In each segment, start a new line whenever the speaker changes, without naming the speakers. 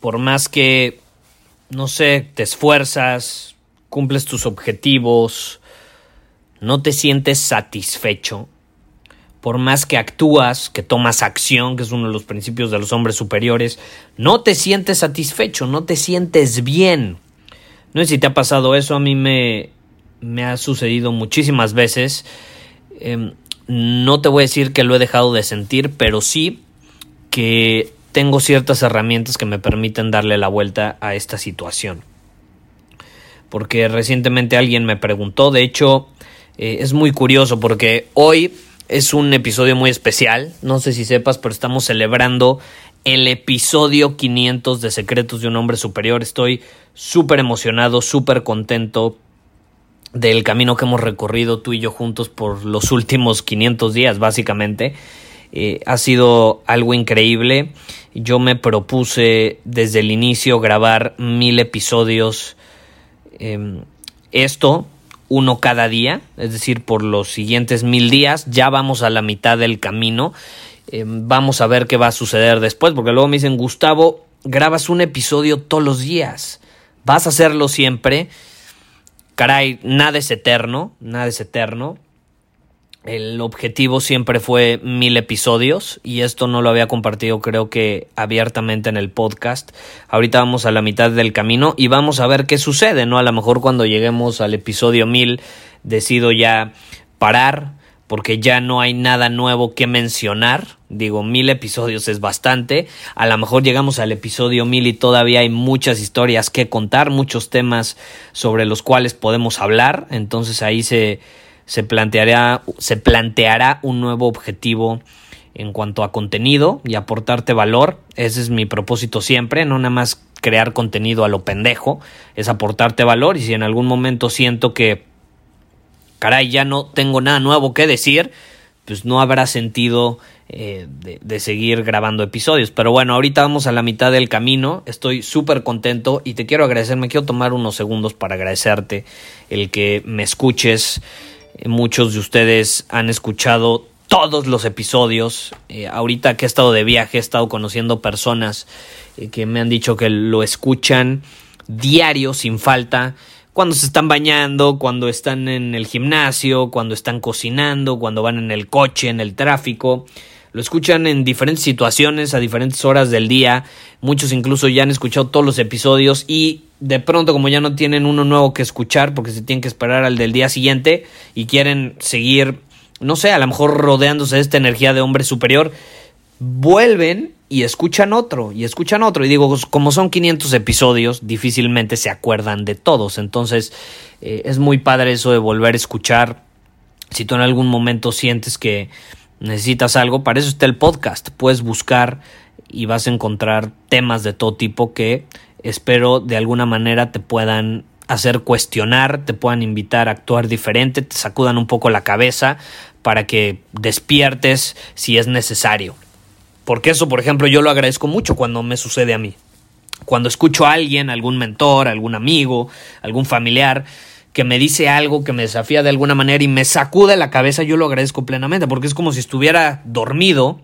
por más que, no sé, te esfuerzas, cumples tus objetivos, no te sientes satisfecho? Por más que actúas, que tomas acción, que es uno de los principios de los hombres superiores, no te sientes satisfecho, no te sientes bien. No sé si te ha pasado eso, a mí me, me ha sucedido muchísimas veces. Em, no te voy a decir que lo he dejado de sentir, pero sí que tengo ciertas herramientas que me permiten darle la vuelta a esta situación. Porque recientemente alguien me preguntó, de hecho eh, es muy curioso porque hoy es un episodio muy especial, no sé si sepas, pero estamos celebrando el episodio 500 de Secretos de un Hombre Superior. Estoy súper emocionado, súper contento del camino que hemos recorrido tú y yo juntos por los últimos 500 días, básicamente. Eh, ha sido algo increíble. Yo me propuse desde el inicio grabar mil episodios. Em, esto, uno cada día, es decir, por los siguientes mil días. Ya vamos a la mitad del camino. Em, vamos a ver qué va a suceder después, porque luego me dicen, Gustavo, grabas un episodio todos los días. Vas a hacerlo siempre. Caray, nada es eterno, nada es eterno. El objetivo siempre fue mil episodios y esto no lo había compartido creo que abiertamente en el podcast. Ahorita vamos a la mitad del camino y vamos a ver qué sucede, ¿no? A lo mejor cuando lleguemos al episodio mil decido ya parar porque ya no hay nada nuevo que mencionar. Digo, mil episodios es bastante. A lo mejor llegamos al episodio mil y todavía hay muchas historias que contar, muchos temas sobre los cuales podemos hablar. Entonces ahí se se planteará, se planteará un nuevo objetivo en cuanto a contenido y aportarte valor. Ese es mi propósito siempre, no nada más crear contenido a lo pendejo, es aportarte valor y si en algún momento siento que, caray, ya no tengo nada nuevo que decir, pues no habrá sentido eh, de, seguir grabando episodios. Pero bueno, ahorita vamos a la mitad del camino, estoy súper contento y te quiero agradecer, me quiero tomar unos segundos para agradecerte el que me escuches Muchos de ustedes han escuchado todos los episodios. Eh, ahorita que he estado de viaje, he estado conociendo personas eh, que me han dicho que lo escuchan diario, sin falta. Cuando se están bañando, cuando están en el gimnasio, cuando están cocinando, cuando van en el coche, en el tráfico. Lo escuchan en diferentes situaciones, a diferentes horas del día. Muchos incluso ya han escuchado todos los episodios y de pronto como ya no tienen uno nuevo que escuchar porque se tienen que esperar al del día siguiente y quieren seguir, no sé, a lo mejor rodeándose de esta energía de hombre superior, vuelven y escuchan otro y escuchan otro. Y digo, como son 500 episodios, difícilmente se acuerdan de todos. Entonces eh, es muy padre eso de volver a escuchar. Si tú en algún momento sientes que necesitas algo, para eso está el podcast. Puedes buscar y vas a encontrar temas de todo tipo que espero de alguna manera te puedan hacer cuestionar, te puedan invitar a actuar diferente, te sacudan un poco la cabeza para que despiertes si es necesario. Porque eso, por ejemplo, yo lo agradezco mucho cuando me sucede a mí. Cuando escucho a alguien, algún mentor, algún amigo, algún familiar, que me dice algo que me desafía de alguna manera y me sacude la cabeza, yo lo agradezco plenamente, porque es como si estuviera dormido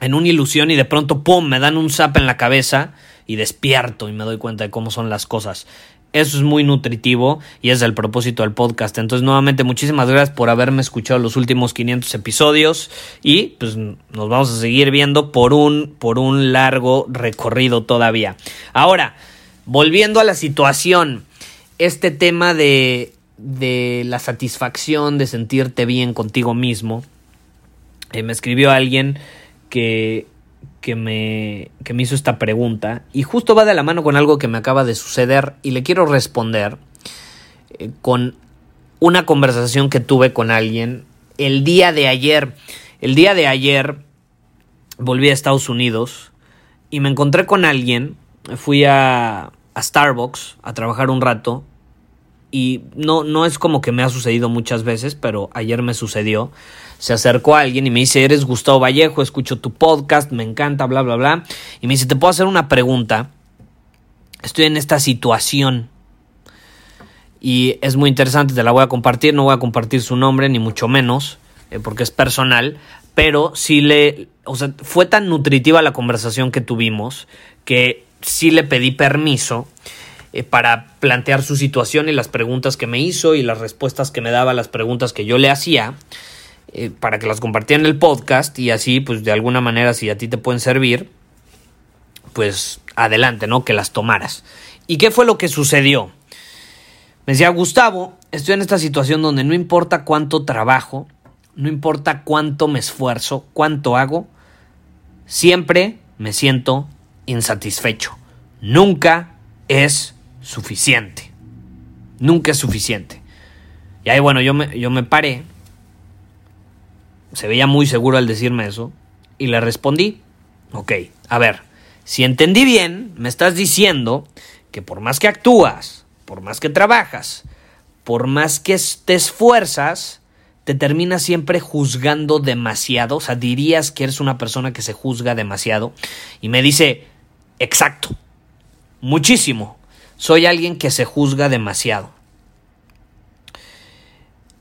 en una ilusión y de pronto, ¡pum!, me dan un zap en la cabeza y despierto y me doy cuenta de cómo son las cosas. Eso es muy nutritivo y es el propósito del podcast. Entonces, nuevamente, muchísimas gracias por haberme escuchado los últimos 500 episodios y pues nos vamos a seguir viendo por un, por un largo recorrido todavía. Ahora, volviendo a la situación, este tema de, de la satisfacción, de sentirte bien contigo mismo, eh, me escribió alguien que que me, que me hizo esta pregunta y justo va de la mano con algo que me acaba de suceder y le quiero responder eh, con una conversación que tuve con alguien el día de ayer. El día de ayer volví a Estados Unidos y me encontré con alguien, fui a, a Starbucks a trabajar un rato y no, no es como que me ha sucedido muchas veces, pero ayer me sucedió se acercó a alguien y me dice, eres Gustavo Vallejo, escucho tu podcast, me encanta, bla, bla, bla. Y me dice, ¿te puedo hacer una pregunta? Estoy en esta situación y es muy interesante, te la voy a compartir, no voy a compartir su nombre, ni mucho menos, eh, porque es personal, pero sí le, o sea, fue tan nutritiva la conversación que tuvimos que sí le pedí permiso eh, para plantear su situación y las preguntas que me hizo y las respuestas que me daba las preguntas que yo le hacía. Eh, para que las compartiera en el podcast y así, pues de alguna manera, si a ti te pueden servir, pues adelante, ¿no? Que las tomaras. ¿Y qué fue lo que sucedió? Me decía, Gustavo, estoy en esta situación donde no importa cuánto trabajo, no importa cuánto me esfuerzo, cuánto hago, siempre me siento insatisfecho. Nunca es suficiente. Nunca es suficiente. Y ahí, bueno, yo me, yo me paré se veía muy seguro al decirme eso y le respondí, ok, a ver, si entendí bien, me estás diciendo que por más que actúas, por más que trabajas, por más que te esfuerzas, te terminas siempre juzgando demasiado, o sea, dirías que eres una persona que se juzga demasiado. Y me dice, exacto, muchísimo, soy alguien que se juzga demasiado.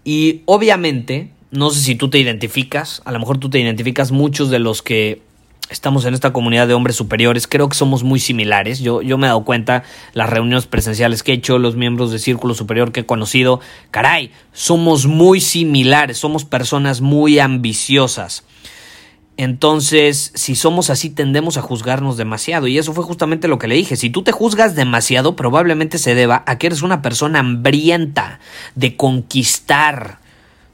Y obviamente no sé si tú te identificas, a lo mejor tú te identificas muchos de los que estamos en esta comunidad de hombres superiores, creo que somos muy similares. Yo, yo me he dado cuenta, las reuniones presenciales que he hecho, los miembros de Círculo Superior que he conocido, caray, somos muy similares, somos personas muy ambiciosas. Entonces, si somos así, tendemos a juzgarnos demasiado. Y eso fue justamente lo que le dije. Si tú te juzgas demasiado, probablemente se deba a que eres una persona hambrienta de conquistar,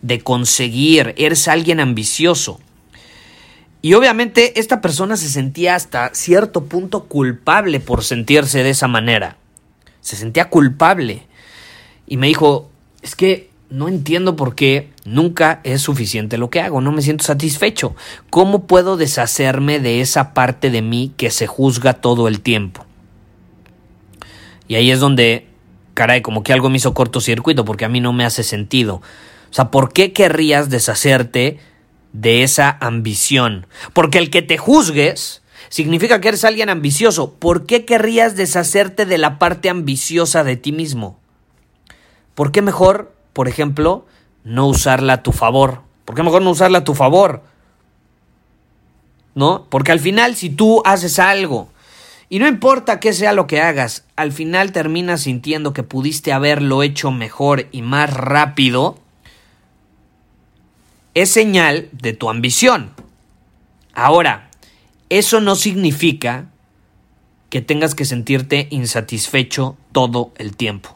de conseguir, eres alguien ambicioso. Y obviamente esta persona se sentía hasta cierto punto culpable por sentirse de esa manera. Se sentía culpable. Y me dijo, es que no entiendo por qué nunca es suficiente lo que hago, no me siento satisfecho. ¿Cómo puedo deshacerme de esa parte de mí que se juzga todo el tiempo? Y ahí es donde, caray, como que algo me hizo cortocircuito porque a mí no me hace sentido. O sea, ¿por qué querrías deshacerte de esa ambición? Porque el que te juzgues significa que eres alguien ambicioso. ¿Por qué querrías deshacerte de la parte ambiciosa de ti mismo? ¿Por qué mejor, por ejemplo, no usarla a tu favor? ¿Por qué mejor no usarla a tu favor? ¿No? Porque al final, si tú haces algo y no importa qué sea lo que hagas, al final terminas sintiendo que pudiste haberlo hecho mejor y más rápido, es señal de tu ambición. Ahora, eso no significa que tengas que sentirte insatisfecho todo el tiempo.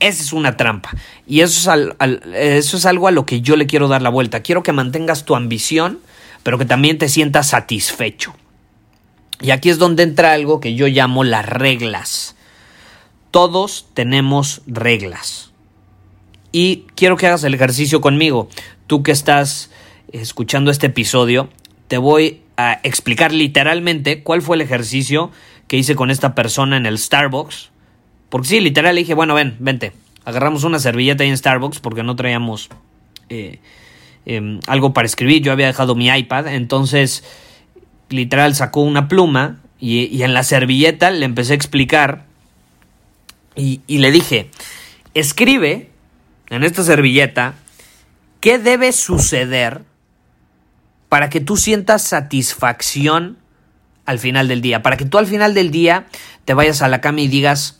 Esa es una trampa. Y eso es, eso es algo a lo que yo le quiero dar la vuelta. Quiero que mantengas tu ambición, pero que también te sientas satisfecho. Y aquí es donde entra algo que yo llamo las reglas. Todos tenemos reglas y quiero que hagas el ejercicio conmigo. Tú que estás escuchando este episodio, te voy a explicar literalmente cuál fue el ejercicio que hice con esta persona en el Starbucks. Porque sí, literal le dije, bueno, ven, vente. Agarramos una servilleta ahí en Starbucks porque no traíamos eh, em, algo para escribir. Yo había dejado mi iPad. Entonces, literal sacó una pluma y, en la servilleta le empecé a explicar. y le dije, escribe en esta servilleta qué debe suceder para que tú sientas satisfacción al final del día, para que tú al final del día te vayas a la cama y digas,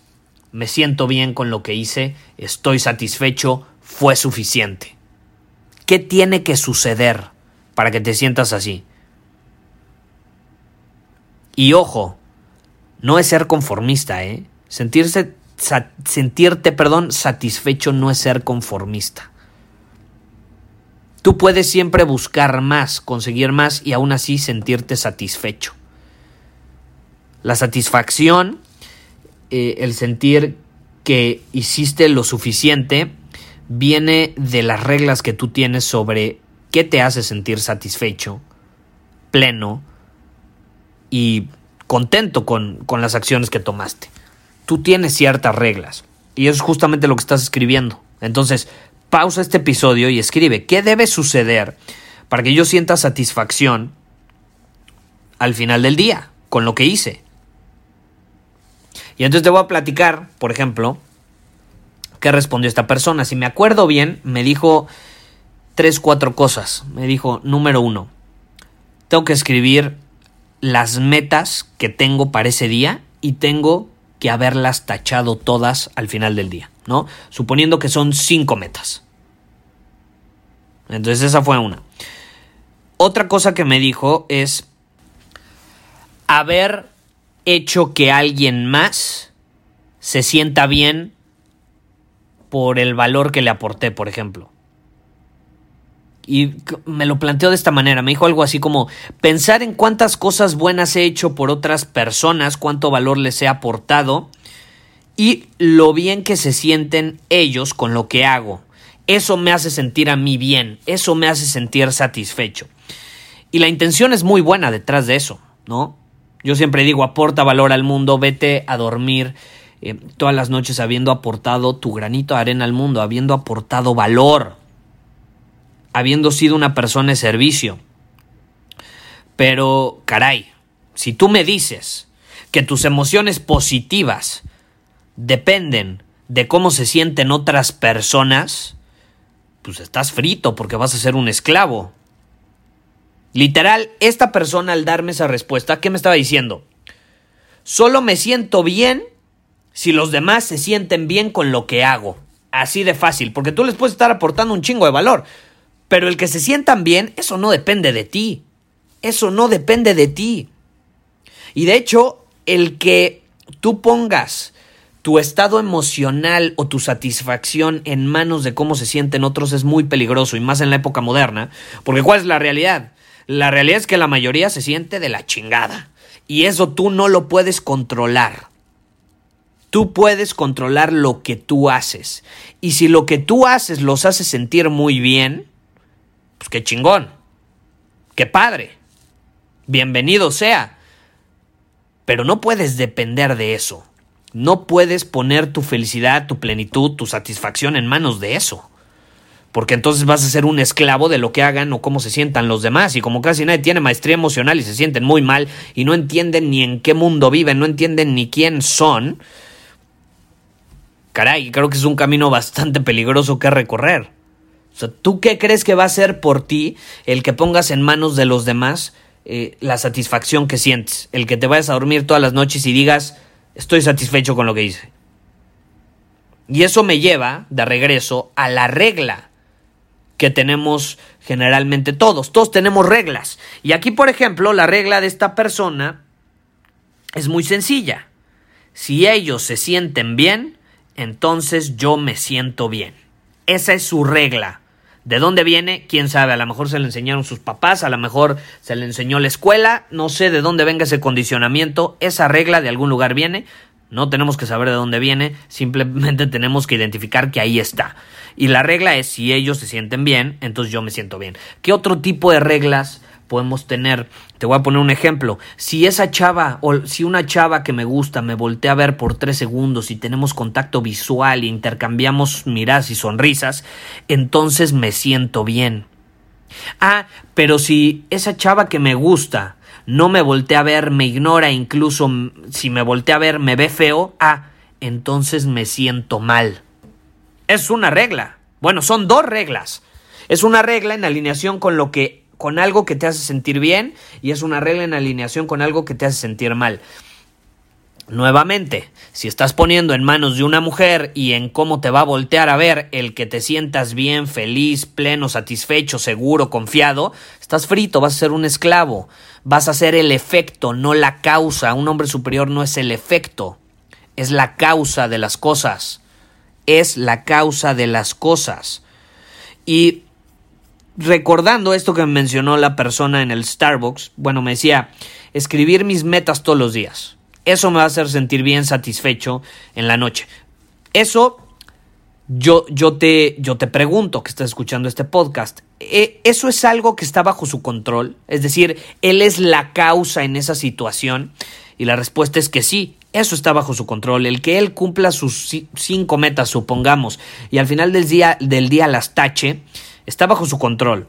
me siento bien con lo que hice, estoy satisfecho, fue suficiente. ¿Qué tiene que suceder para que te sientas así? Y ojo, no es ser conformista, ¿eh? Sentirse, sentirte, perdón, satisfecho no es ser conformista. Tú puedes siempre buscar más, conseguir más y aún así sentirte satisfecho. La satisfacción, eh, el sentir que hiciste lo suficiente, viene de las reglas que tú tienes sobre qué te hace sentir satisfecho, pleno y contento con, con las acciones que tomaste. Tú tienes ciertas reglas y eso es justamente lo que estás escribiendo. Entonces, pausa este episodio y escribe qué debe suceder para que yo sienta satisfacción al final del día con lo que hice. Y entonces te voy a platicar, por ejemplo, qué respondió esta persona. Si me acuerdo bien, me dijo tres, cuatro cosas. Me dijo, número uno, tengo que escribir las metas que tengo para ese día y tengo que haberlas tachado todas al final del día, ¿no? Suponiendo que son cinco metas. Entonces esa fue una. Otra cosa que me dijo es haber hecho que alguien más se sienta bien por el valor que le aporté, por ejemplo. Y me lo planteó de esta manera, me dijo algo así como pensar en cuántas cosas buenas he hecho por otras personas, cuánto valor les he aportado y lo bien que se sienten ellos con lo que hago. Eso me hace sentir a mí bien, eso me hace sentir satisfecho. Y la intención es muy buena detrás de eso, ¿no? Yo siempre digo, aporta valor al mundo, vete a dormir eh, todas las noches habiendo aportado tu granito de arena al mundo, habiendo aportado valor, habiendo sido una persona de servicio. Pero, caray, si tú me dices que tus emociones positivas dependen de cómo se sienten otras personas, pues estás frito porque vas a ser un esclavo. Literal, esta persona al darme esa respuesta, ¿qué me estaba diciendo? Solo me siento bien si los demás se sienten bien con lo que hago. Así de fácil, porque tú les puedes estar aportando un chingo de valor. Pero el que se sientan bien, eso no depende de ti. Eso no depende de ti. Y de hecho, el que tú pongas tu estado emocional o tu satisfacción en manos de cómo se sienten otros es muy peligroso y más en la época moderna, porque ¿cuál es la realidad? La realidad es que la mayoría se siente de la chingada y eso tú no lo puedes controlar. Tú puedes controlar lo que tú haces y si lo que tú haces los hace sentir muy bien, pues qué chingón, qué padre, bienvenido sea, pero no puedes depender de eso. No puedes poner tu felicidad, tu plenitud, tu satisfacción en manos de eso. Porque entonces vas a ser un esclavo de lo que hagan o cómo se sientan los demás. Y como casi nadie tiene maestría emocional y se sienten muy mal y no entienden ni en qué mundo viven, no entienden ni quién son. Caray, creo que es un camino bastante peligroso que recorrer. O sea, ¿tú qué crees que va a ser por ti el que pongas en manos de los demás eh, la satisfacción que sientes? El que te vayas a dormir todas las noches y digas, estoy satisfecho con lo que hice. Y eso me lleva de regreso a la regla que tenemos generalmente todos. Todos tenemos reglas. Y aquí, por ejemplo, la regla de esta persona es muy sencilla. Si ellos se sienten bien, entonces yo me siento bien. Esa es su regla. ¿De dónde viene? ¿Quién sabe? A lo mejor se le enseñaron sus papás, a lo mejor se le enseñó la escuela, no sé de dónde venga ese condicionamiento, esa regla de algún lugar viene, no tenemos que saber de dónde viene, simplemente tenemos que identificar que ahí está. Y la regla es si ellos se sienten bien, entonces yo me siento bien. ¿Qué otro tipo de reglas podemos tener. Te voy a poner un ejemplo. Si esa chava o si una chava que me gusta me voltea a ver por tres segundos y tenemos contacto visual y intercambiamos miradas y sonrisas, entonces me siento bien. Ah, pero si esa chava que me gusta no me voltea a ver, me ignora, incluso si me voltea a ver me ve feo, ah, entonces me siento mal. Es una regla. Bueno, son dos reglas. Es una regla en alineación con lo que con algo que te hace sentir bien y es una regla en alineación con algo que te hace sentir mal. Nuevamente, si estás poniendo en manos de una mujer y en cómo te va a voltear a ver el que te sientas bien, feliz, pleno, satisfecho, seguro, confiado, estás frito, vas a ser un esclavo, vas a ser el efecto, no la causa. Un hombre superior no es el efecto, es la causa de las cosas. Es la causa de las cosas. Y recordando esto que me mencionó la persona en el Starbucks, bueno, me decía, escribir mis metas todos los días eso me va a hacer sentir bien satisfecho en la noche. Eso yo, yo, te, yo te pregunto que estás escuchando este podcast, ¿e, ¿eso es algo que está bajo su control? Es decir, ¿él es la causa en esa situación? Y la respuesta es que sí, eso está bajo su control. El que él cumpla sus cinco metas, supongamos, y al final del día, las tache, está bajo su control.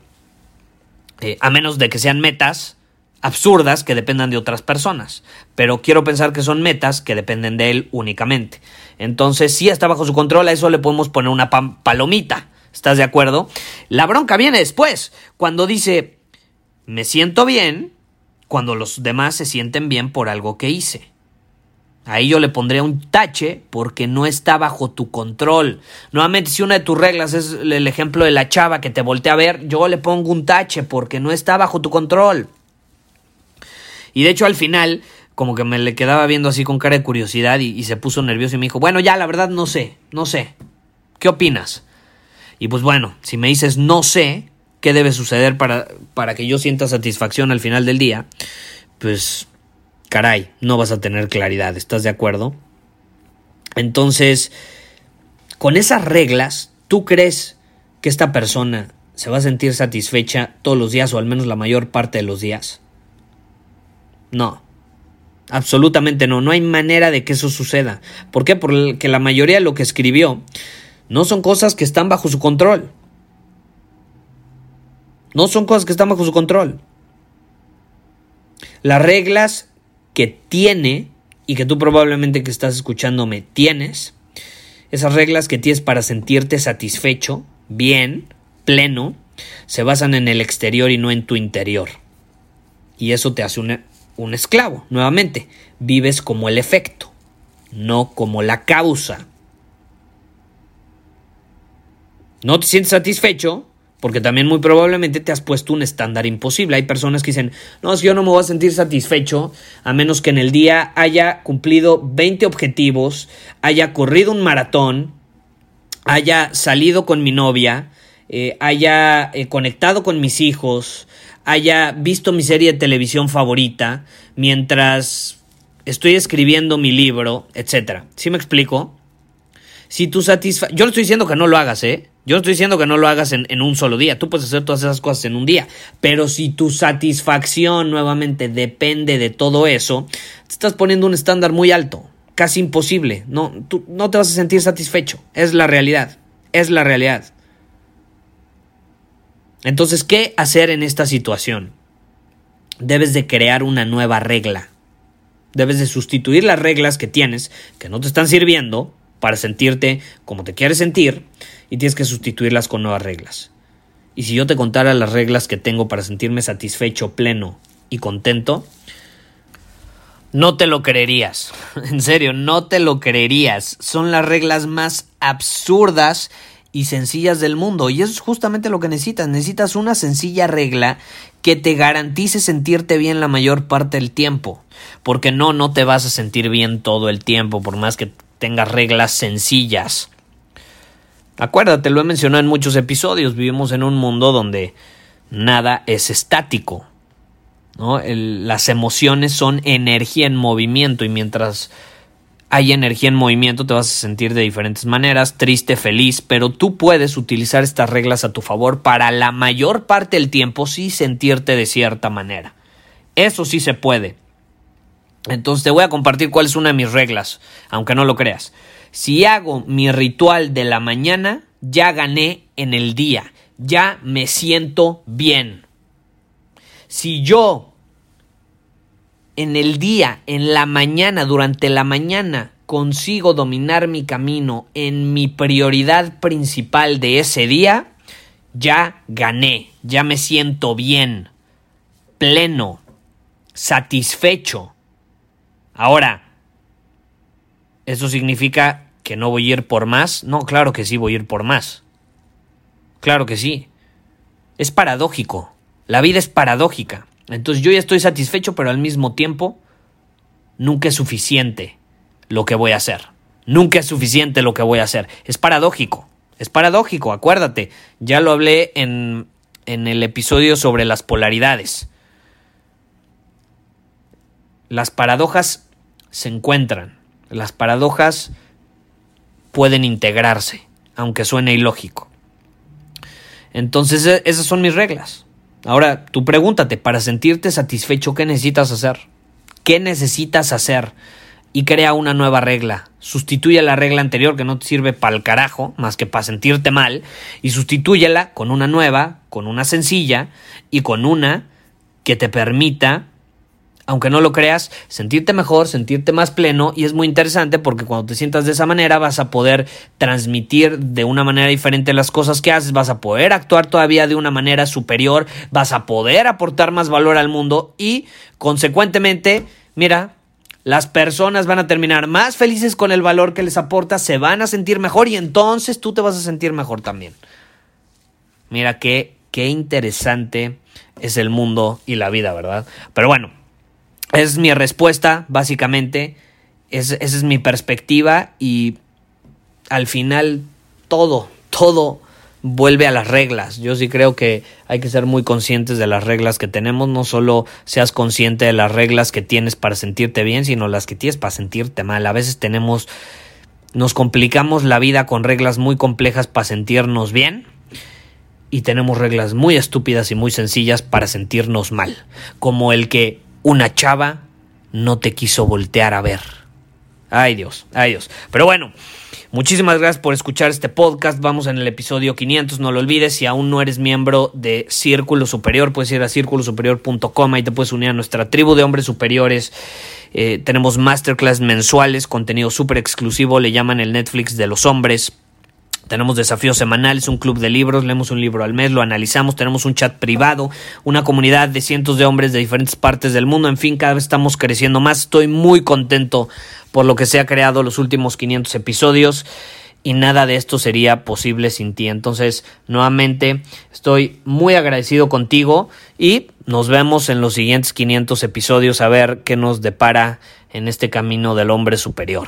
Eh, a menos de que sean metas absurdas que dependan de otras personas, pero quiero pensar que son metas que dependen de él únicamente. Entonces, si está bajo su control, a eso le podemos poner una palomita. ¿Estás de acuerdo? La bronca viene después, cuando dice, me siento bien, cuando los demás se sienten bien por algo que hice. Ahí yo le pondría un tache porque no está bajo tu control. Nuevamente, si una de tus reglas es el ejemplo de la chava que te voltea a ver, yo le pongo un tache porque no está bajo tu control. Y de hecho al final, como que me le quedaba viendo así con cara de curiosidad y, se puso nervioso y me dijo, bueno, ya, la verdad no sé, no sé. ¿Qué opinas? Y pues bueno, si me dices no sé qué debe suceder para, para que yo sienta satisfacción al final del día, pues caray, no vas a tener claridad, ¿estás de acuerdo? Entonces, con esas reglas, ¿tú crees que esta persona se va a sentir satisfecha todos los días o al menos la mayor parte de los días? No. Absolutamente no. No hay manera de que eso suceda. ¿Por qué? Porque la mayoría de lo que escribió no son cosas que están bajo su control. No son cosas que están bajo su control. Las reglas que tiene y que tú probablemente que estás escuchándome tienes, esas reglas que tienes para sentirte satisfecho, bien, pleno, se basan en el exterior y no en tu interior. Y eso te hace una, un esclavo. Nuevamente, vives como el efecto, no como la causa. No te sientes satisfecho porque también muy probablemente te has puesto un estándar imposible. Hay personas que dicen, no, es que yo no me voy a sentir satisfecho a menos que en el día haya cumplido 20 objetivos, haya corrido un maratón, haya salido con mi novia, eh, haya eh, conectado con mis hijos, haya visto mi serie de televisión favorita mientras estoy escribiendo mi libro, etc. ¿Sí me explico? Si tu satisfa Yo no estoy diciendo que no lo hagas, ¿eh? Yo estoy diciendo que no lo hagas en, en, un solo día. Tú puedes hacer todas esas cosas en un día. Pero si tu satisfacción nuevamente depende de todo eso, te estás poniendo un estándar muy alto. Casi imposible. No, tú no te vas a sentir satisfecho. Es la realidad. Es la realidad. Entonces, ¿qué hacer en esta situación? Debes de crear una nueva regla. Debes de sustituir las reglas que tienes, que no te están sirviendo, para sentirte como te quieres sentir, y tienes que sustituirlas con nuevas reglas. Y si yo te contara las reglas que tengo para sentirme satisfecho, pleno y contento, no te lo creerías. En serio, no te lo creerías. Son las reglas más absurdas y sencillas del mundo. Y eso es justamente lo que necesitas. Necesitas una sencilla regla que te garantice sentirte bien la mayor parte del tiempo. Porque no, no te vas a sentir bien todo el tiempo, por más que tengas reglas sencillas. Acuérdate, lo he mencionado en muchos episodios, vivimos en un mundo donde nada es estático. las emociones son energía en movimiento y mientras hay energía en movimiento, te vas a sentir de diferentes maneras, triste, feliz, pero tú puedes utilizar estas reglas a tu favor para la mayor parte del tiempo sí sentirte de cierta manera. Eso sí se puede. Entonces te voy a compartir cuál es una de mis reglas, aunque no lo creas. Si hago mi ritual de la mañana, ya gané en el día, ya me siento bien. Si yo en el día, en la mañana, durante la mañana, consigo dominar mi camino en mi prioridad principal de ese día, ya gané, ya me siento bien, pleno, satisfecho. Ahora, ¿Eso significa que no voy a ir por más? No, claro que sí voy a ir por más. Claro que sí. Es paradójico. La vida es paradójica. Entonces yo ya estoy satisfecho, pero al mismo tiempo nunca es suficiente lo que voy a hacer. Nunca es suficiente lo que voy a hacer. Es paradójico. Es paradójico, acuérdate. Ya lo hablé en, en el episodio sobre las polaridades. Las paradojas se encuentran. Las paradojas pueden integrarse, aunque suene ilógico. Entonces, e, esas son mis reglas. Ahora, tú pregúntate, para sentirte satisfecho, ¿qué necesitas hacer? ¿Qué necesitas hacer? Y crea una nueva regla. Sustituye la regla anterior que no te sirve para el carajo, más que para sentirte mal, y sustitúyela con una nueva, con una sencilla y con una que te permita aunque no lo creas, sentirte mejor, sentirte más pleno y es muy interesante porque cuando te sientas de esa manera vas a poder transmitir de una manera diferente las cosas que haces, vas a poder actuar todavía de una manera superior, vas a poder aportar más valor al mundo y consecuentemente, mira, las personas van a terminar más felices con el valor que les aportas, se van a sentir mejor y entonces tú te vas a sentir mejor también. Mira qué, qué interesante es el mundo y la vida, ¿verdad? Pero bueno, es mi respuesta, básicamente. esa es mi perspectiva y al final todo, todo vuelve a las reglas. Yo sí creo que hay que ser muy conscientes de las reglas que tenemos. No solo seas consciente de las reglas que tienes para sentirte bien, sino las que tienes para sentirte mal. A veces tenemos, nos complicamos la vida con reglas muy complejas para sentirnos bien. Y tenemos reglas muy estúpidas y muy sencillas para sentirnos mal. Como el que una chava no te quiso voltear a ver. Ay Dios, ay Dios. Pero bueno, muchísimas gracias por escuchar este podcast. Vamos en el episodio 500. No lo olvides, si aún no eres miembro de Círculo Superior, puedes ir a círculosuperior.com. Ahí te puedes unir a nuestra tribu de hombres superiores. Eh, tenemos masterclass mensuales, contenido súper exclusivo. Le llaman el Netflix de los hombres. Tenemos desafíos semanales, un club de libros, leemos un libro al mes, lo analizamos, tenemos un chat privado, una comunidad de cientos de hombres de diferentes partes del mundo, en fin, cada vez estamos creciendo más. Estoy muy contento por lo que se ha creado los últimos 500 episodios y nada de esto sería posible sin ti. Entonces, nuevamente, estoy muy agradecido contigo y nos vemos en los siguientes 500 episodios a ver qué nos depara en este camino del hombre superior.